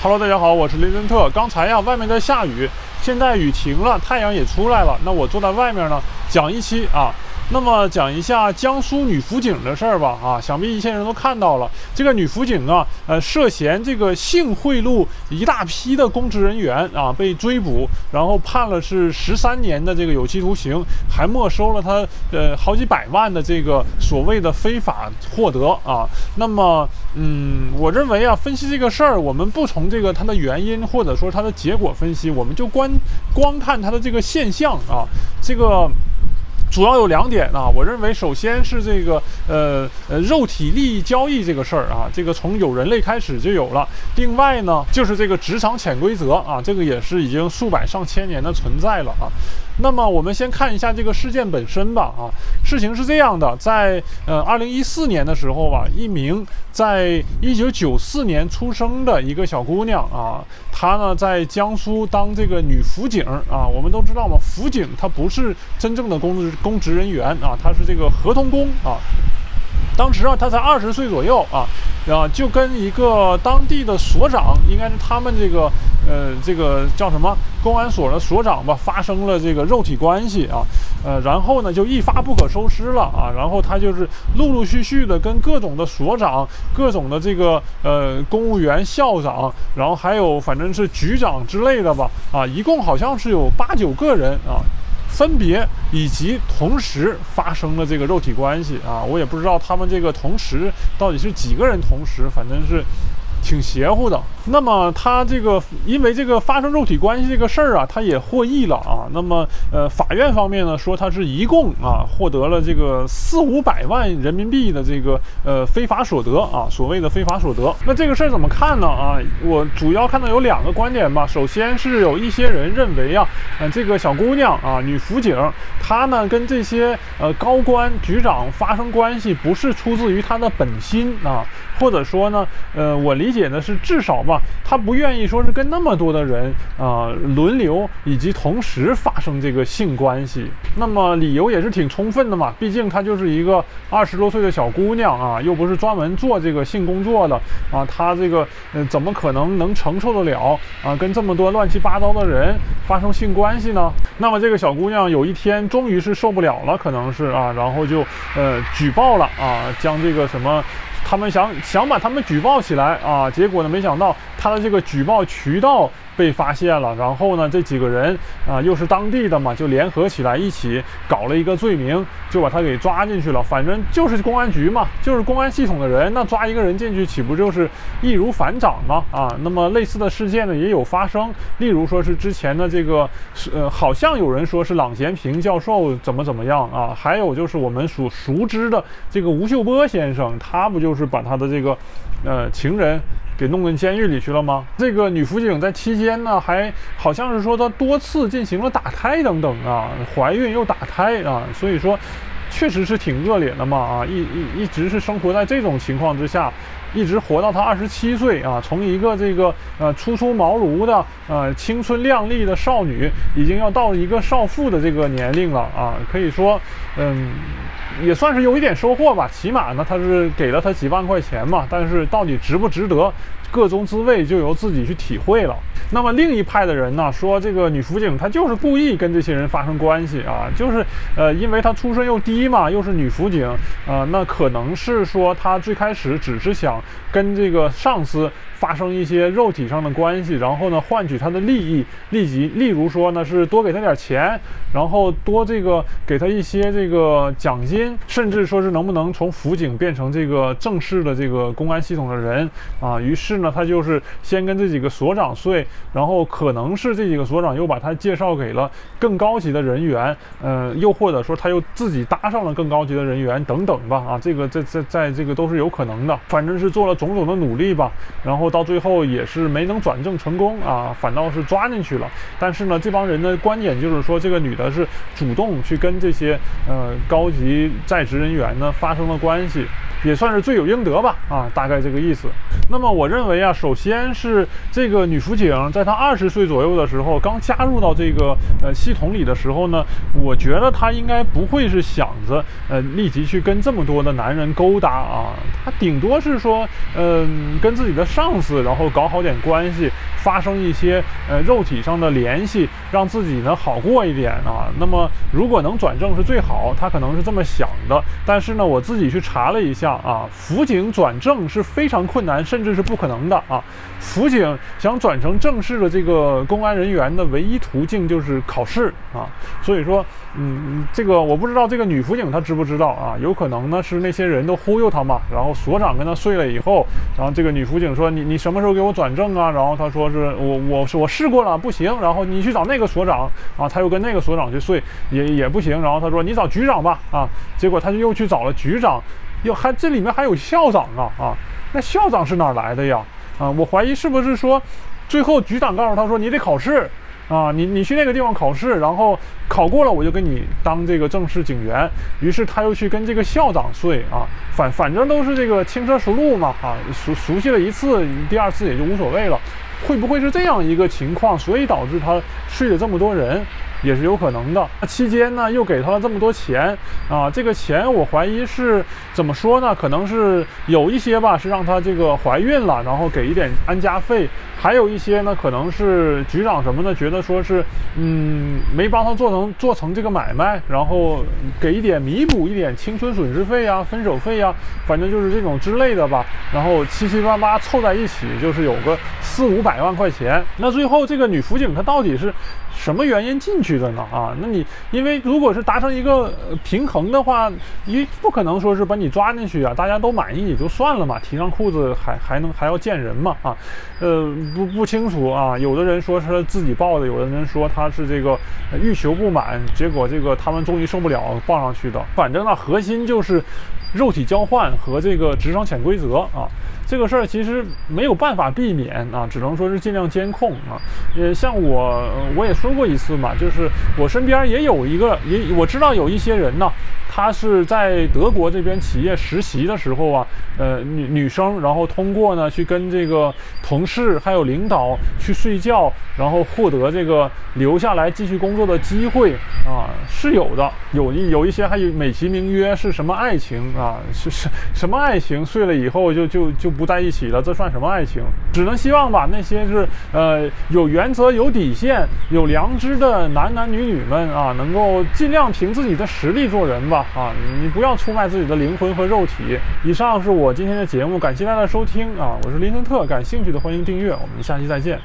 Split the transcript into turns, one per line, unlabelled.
Hello，大家好，我是雷森特。刚才呀，外面在下雨，现在雨停了，太阳也出来了。那我坐在外面呢，讲一期啊。那么讲一下江苏女辅警的事儿吧，啊，想必一些人都看到了，这个女辅警啊，呃，涉嫌这个性贿赂一大批的公职人员啊，被追捕，然后判了是十三年的这个有期徒刑，还没收了她呃好几百万的这个所谓的非法获得啊。那么，嗯，我认为啊，分析这个事儿，我们不从这个它的原因或者说它的结果分析，我们就观光看它的这个现象啊，这个。主要有两点啊，我认为首先是这个呃呃肉体利益交易这个事儿啊，这个从有人类开始就有了。另外呢，就是这个职场潜规则啊，这个也是已经数百上千年的存在了啊。那么我们先看一下这个事件本身吧啊，事情是这样的，在呃二零一四年的时候吧，一名在一九九四年出生的一个小姑娘啊，她呢在江苏当这个女辅警啊，我们都知道嘛，辅警她不是真正的公职公职人员啊，她是这个合同工啊。当时啊，她才二十岁左右啊，啊，就跟一个当地的所长，应该是他们这个，呃，这个叫什么公安所的所长吧，发生了这个肉体关系啊，呃，然后呢，就一发不可收拾了啊，然后他就是陆陆续续的跟各种的所长、各种的这个呃公务员、校长，然后还有反正是局长之类的吧，啊，一共好像是有八九个人啊。分别以及同时发生了这个肉体关系啊，我也不知道他们这个同时到底是几个人同时，反正是。挺邪乎的。那么他这个因为这个发生肉体关系这个事儿啊，他也获益了啊。那么呃，法院方面呢说他是一共啊获得了这个四五百万人民币的这个呃非法所得啊，所谓的非法所得。那这个事儿怎么看呢啊？我主要看到有两个观点吧。首先是有一些人认为啊，呃这个小姑娘啊女辅警她呢跟这些呃高官局长发生关系不是出自于她的本心啊，或者说呢呃我理解。解呢是至少吧，他不愿意说是跟那么多的人啊轮流以及同时发生这个性关系。那么理由也是挺充分的嘛，毕竟她就是一个二十多岁的小姑娘啊，又不是专门做这个性工作的啊，她这个嗯怎么可能能承受得了啊跟这么多乱七八糟的人发生性关系呢？那么这个小姑娘有一天终于是受不了了，可能是啊，然后就呃举报了啊，将这个什么。他们想想把他们举报起来啊，结果呢，没想到他的这个举报渠道。被发现了，然后呢，这几个人啊，又是当地的嘛，就联合起来一起搞了一个罪名，就把他给抓进去了。反正就是公安局嘛，就是公安系统的人，那抓一个人进去，岂不就是易如反掌吗？啊，那么类似的事件呢也有发生，例如说是之前的这个，呃，好像有人说是郎咸平教授怎么怎么样啊，还有就是我们所熟知的这个吴秀波先生，他不就是把他的这个，呃，情人。给弄进监狱里去了吗？这个女辅警在期间呢，还好像是说她多次进行了打胎等等啊，怀孕又打胎啊，所以说确实是挺恶劣的嘛啊，一一一直是生活在这种情况之下，一直活到她二十七岁啊，从一个这个呃初出茅庐的呃青春靓丽的少女，已经要到一个少妇的这个年龄了啊，可以说嗯。也算是有一点收获吧，起码呢，他是给了他几万块钱嘛。但是到底值不值得，各中滋味就由自己去体会了。那么另一派的人呢，说这个女辅警她就是故意跟这些人发生关系啊，就是呃，因为她出身又低嘛，又是女辅警啊，那可能是说她最开始只是想跟这个上司。发生一些肉体上的关系，然后呢，换取他的利益，立即，例如说呢，是多给他点钱，然后多这个给他一些这个奖金，甚至说是能不能从辅警变成这个正式的这个公安系统的人啊？于是呢，他就是先跟这几个所长睡，然后可能是这几个所长又把他介绍给了更高级的人员，呃，又或者说他又自己搭上了更高级的人员等等吧，啊，这个在在在这个都是有可能的，反正是做了种种的努力吧，然后。到最后也是没能转正成功啊，反倒是抓进去了。但是呢，这帮人的观点就是说，这个女的是主动去跟这些呃高级在职人员呢发生了关系。也算是罪有应得吧，啊，大概这个意思。那么我认为啊，首先是这个女辅警在她二十岁左右的时候，刚加入到这个呃系统里的时候呢，我觉得她应该不会是想着呃立即去跟这么多的男人勾搭啊，她顶多是说嗯跟自己的上司然后搞好点关系，发生一些呃肉体上的联系，让自己呢好过一点啊。那么如果能转正是最好，她可能是这么想的。但是呢，我自己去查了一下啊，辅警转正是非常困难，甚至是不可能的啊。辅警想转成正式的这个公安人员的唯一途径就是考试啊。所以说，嗯，这个我不知道这个女辅警她知不知道啊？有可能呢是那些人都忽悠她嘛。然后所长跟她睡了以后，然后这个女辅警说：“你你什么时候给我转正啊？”然后她说：“是我我我试过了，不行。”然后你去找那个所长啊，他又跟那个所长去睡，也也不行。然后他说：“你找局长吧。”啊，结果他就又。去找了局长，又还这里面还有校长啊啊！那校长是哪来的呀？啊，我怀疑是不是说，最后局长告诉他说你得考试啊，你你去那个地方考试，然后考过了我就给你当这个正式警员。于是他又去跟这个校长睡啊，反反正都是这个轻车熟路嘛啊，熟熟悉了一次，第二次也就无所谓了。会不会是这样一个情况，所以导致他睡了这么多人？也是有可能的。那期间呢，又给他了这么多钱啊，这个钱我怀疑是怎么说呢？可能是有一些吧，是让他这个怀孕了，然后给一点安家费；还有一些呢，可能是局长什么的觉得说是，嗯，没帮他做成做成这个买卖，然后给一点弥补一点青春损失费啊、分手费啊，反正就是这种之类的吧。然后七七八八凑在一起，就是有个四五百万块钱。那最后这个女辅警她到底是？什么原因进去去的呢？啊，那你因为如果是达成一个平衡的话，你不可能说是把你抓进去啊，大家都满意也就算了嘛，提上裤子还还能还要见人嘛？啊，呃，不不清楚啊，有的人说是自己报的，有的人说他是这个欲求不满，结果这个他们终于受不了报上去的。反正呢，核心就是肉体交换和这个职场潜规则啊。这个事儿其实没有办法避免啊，只能说是尽量监控啊。呃，像我我也说过一次嘛，就是我身边也有一个，也我知道有一些人呢。他是在德国这边企业实习的时候啊，呃，女女生，然后通过呢去跟这个同事还有领导去睡觉，然后获得这个留下来继续工作的机会啊，是有的。有一有一些还有美其名曰是什么爱情啊，是是什么爱情？睡了以后就就就不在一起了，这算什么爱情？只能希望吧，那些是呃有原则、有底线、有良知的男男女女们啊，能够尽量凭自己的实力做人吧。啊，你不要出卖自己的灵魂和肉体。以上是我今天的节目，感谢大家的收听啊！我是林森特，感兴趣的欢迎订阅，我们下期再见。